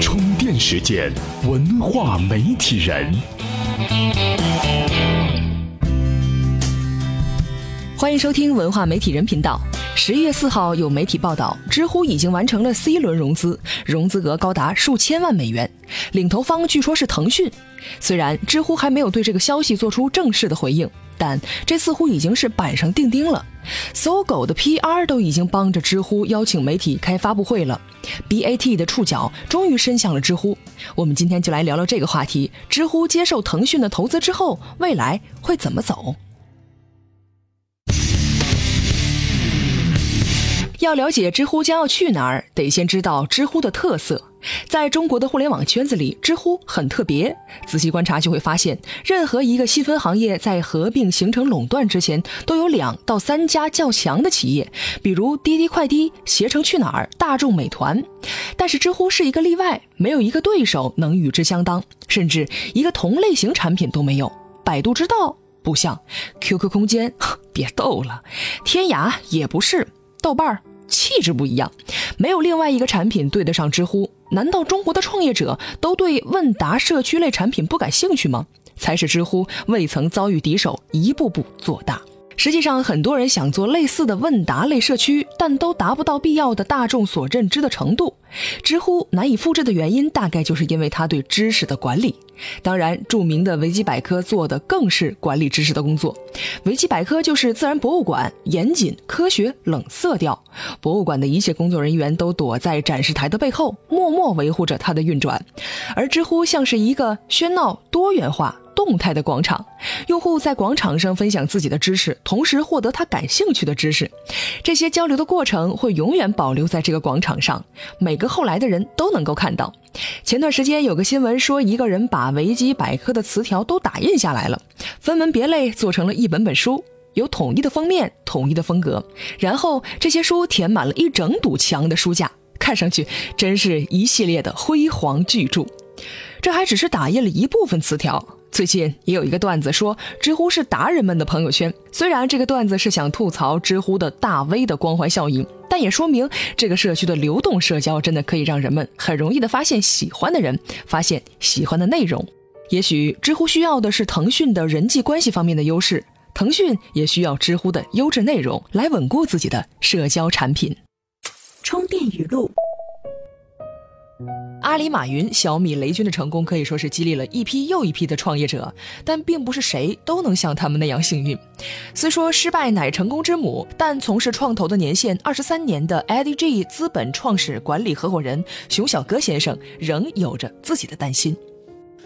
充电时间，文化媒体人。欢迎收听文化媒体人频道。十一月四号，有媒体报道，知乎已经完成了 C 轮融资，融资额高达数千万美元，领投方据说是腾讯。虽然知乎还没有对这个消息做出正式的回应，但这似乎已经是板上钉钉了。搜狗的 PR 都已经帮着知乎邀请媒体开发布会了，BAT 的触角终于伸向了知乎。我们今天就来聊聊这个话题：知乎接受腾讯的投资之后，未来会怎么走？要了解知乎将要去哪儿，得先知道知乎的特色。在中国的互联网圈子里，知乎很特别。仔细观察就会发现，任何一个细分行业在合并形成垄断之前，都有两到三家较强的企业，比如滴滴快滴、携程去哪儿、大众美团。但是知乎是一个例外，没有一个对手能与之相当，甚至一个同类型产品都没有。百度知道不像，QQ 空间 别逗了，天涯也不是，豆瓣儿。气质不一样，没有另外一个产品对得上知乎。难道中国的创业者都对问答社区类产品不感兴趣吗？才是知乎未曾遭遇敌手，一步步做大。实际上，很多人想做类似的问答类社区，但都达不到必要的大众所认知的程度。知乎难以复制的原因，大概就是因为它对知识的管理。当然，著名的维基百科做的更是管理知识的工作。维基百科就是自然博物馆，严谨、科学、冷色调。博物馆的一切工作人员都躲在展示台的背后，默默维护着它的运转。而知乎像是一个喧闹、多元化。动态的广场，用户在广场上分享自己的知识，同时获得他感兴趣的知识。这些交流的过程会永远保留在这个广场上，每个后来的人都能够看到。前段时间有个新闻说，一个人把维基百科的词条都打印下来了，分门别类做成了一本本书，有统一的封面、统一的风格。然后这些书填满了一整堵墙的书架，看上去真是一系列的辉煌巨著。这还只是打印了一部分词条。最近也有一个段子说，知乎是达人们的朋友圈。虽然这个段子是想吐槽知乎的大 V 的光环效应，但也说明这个社区的流动社交真的可以让人们很容易的发现喜欢的人，发现喜欢的内容。也许知乎需要的是腾讯的人际关系方面的优势，腾讯也需要知乎的优质内容来稳固自己的社交产品。充电语录。阿里、马云、小米、雷军的成功可以说是激励了一批又一批的创业者，但并不是谁都能像他们那样幸运。虽说失败乃成功之母，但从事创投的年限二十三年的 IDG 资本创始管理合伙人熊小哥先生仍有着自己的担心。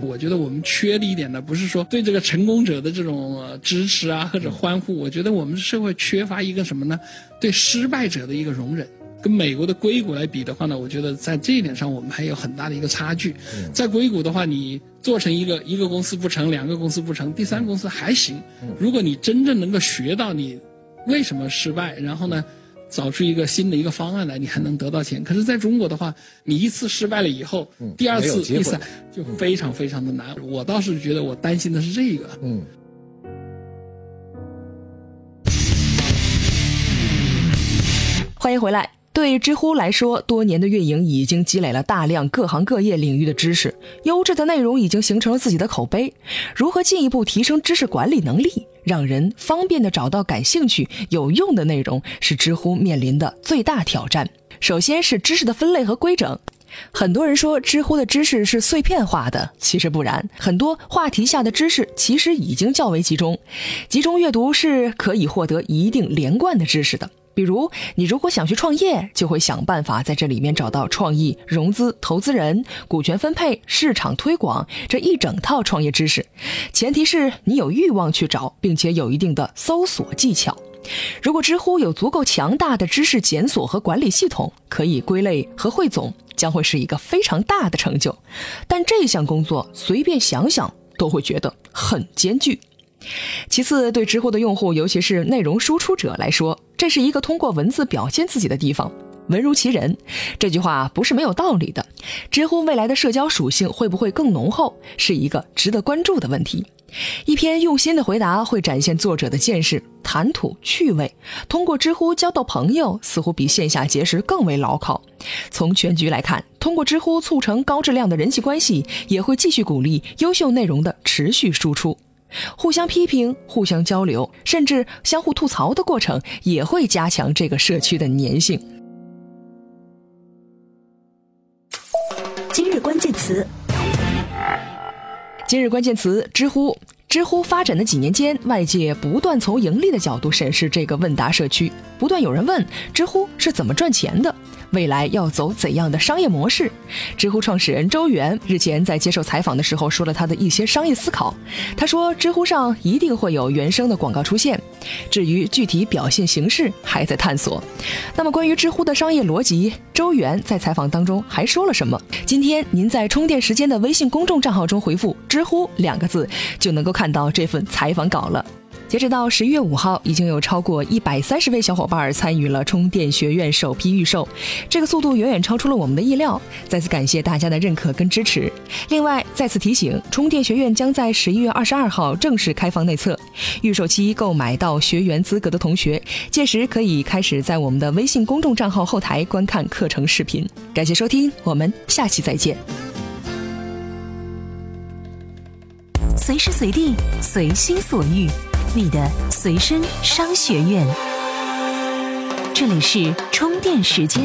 我觉得我们缺的一点呢，不是说对这个成功者的这种支持啊或者欢呼，我觉得我们社会缺乏一个什么呢？对失败者的一个容忍。跟美国的硅谷来比的话呢，我觉得在这一点上我们还有很大的一个差距。在硅谷的话，你做成一个一个公司不成，两个公司不成，第三公司还行。如果你真正能够学到你为什么失败，然后呢，找出一个新的一个方案来，你还能得到钱。可是在中国的话，你一次失败了以后，第二次、第三就非常非常的难。我倒是觉得我担心的是这个。嗯。欢迎回来。对知乎来说，多年的运营已经积累了大量各行各业领域的知识，优质的内容已经形成了自己的口碑。如何进一步提升知识管理能力，让人方便的找到感兴趣、有用的内容，是知乎面临的最大挑战。首先是知识的分类和规整。很多人说知乎的知识是碎片化的，其实不然，很多话题下的知识其实已经较为集中。集中阅读是可以获得一定连贯的知识的。比如，你如果想去创业，就会想办法在这里面找到创意、融资、投资人、股权分配、市场推广这一整套创业知识。前提是你有欲望去找，并且有一定的搜索技巧。如果知乎有足够强大的知识检索和管理系统，可以归类和汇总，将会是一个非常大的成就。但这项工作随便想想都会觉得很艰巨。其次，对知乎的用户，尤其是内容输出者来说，这是一个通过文字表现自己的地方，文如其人。这句话不是没有道理的。知乎未来的社交属性会不会更浓厚，是一个值得关注的问题。一篇用心的回答会展现作者的见识、谈吐、趣味。通过知乎交到朋友，似乎比线下结识更为牢靠。从全局来看，通过知乎促成高质量的人际关系，也会继续鼓励优秀内容的持续输出。互相批评、互相交流，甚至相互吐槽的过程，也会加强这个社区的粘性。今日关键词。今日关键词：知乎。知乎发展的几年间，外界不断从盈利的角度审视这个问答社区，不断有人问知乎是怎么赚钱的。未来要走怎样的商业模式？知乎创始人周源日前在接受采访的时候说了他的一些商业思考。他说，知乎上一定会有原生的广告出现，至于具体表现形式还在探索。那么，关于知乎的商业逻辑，周源在采访当中还说了什么？今天您在充电时间的微信公众账号中回复“知乎”两个字，就能够看到这份采访稿了。截止到十一月五号，已经有超过一百三十位小伙伴参与了充电学院首批预售，这个速度远远超出了我们的意料。再次感谢大家的认可跟支持。另外，再次提醒，充电学院将在十一月二十二号正式开放内测，预售期购买到学员资格的同学，届时可以开始在我们的微信公众账号后台观看课程视频。感谢收听，我们下期再见。随时随地，随心所欲。你的随身商学院，这里是充电时间。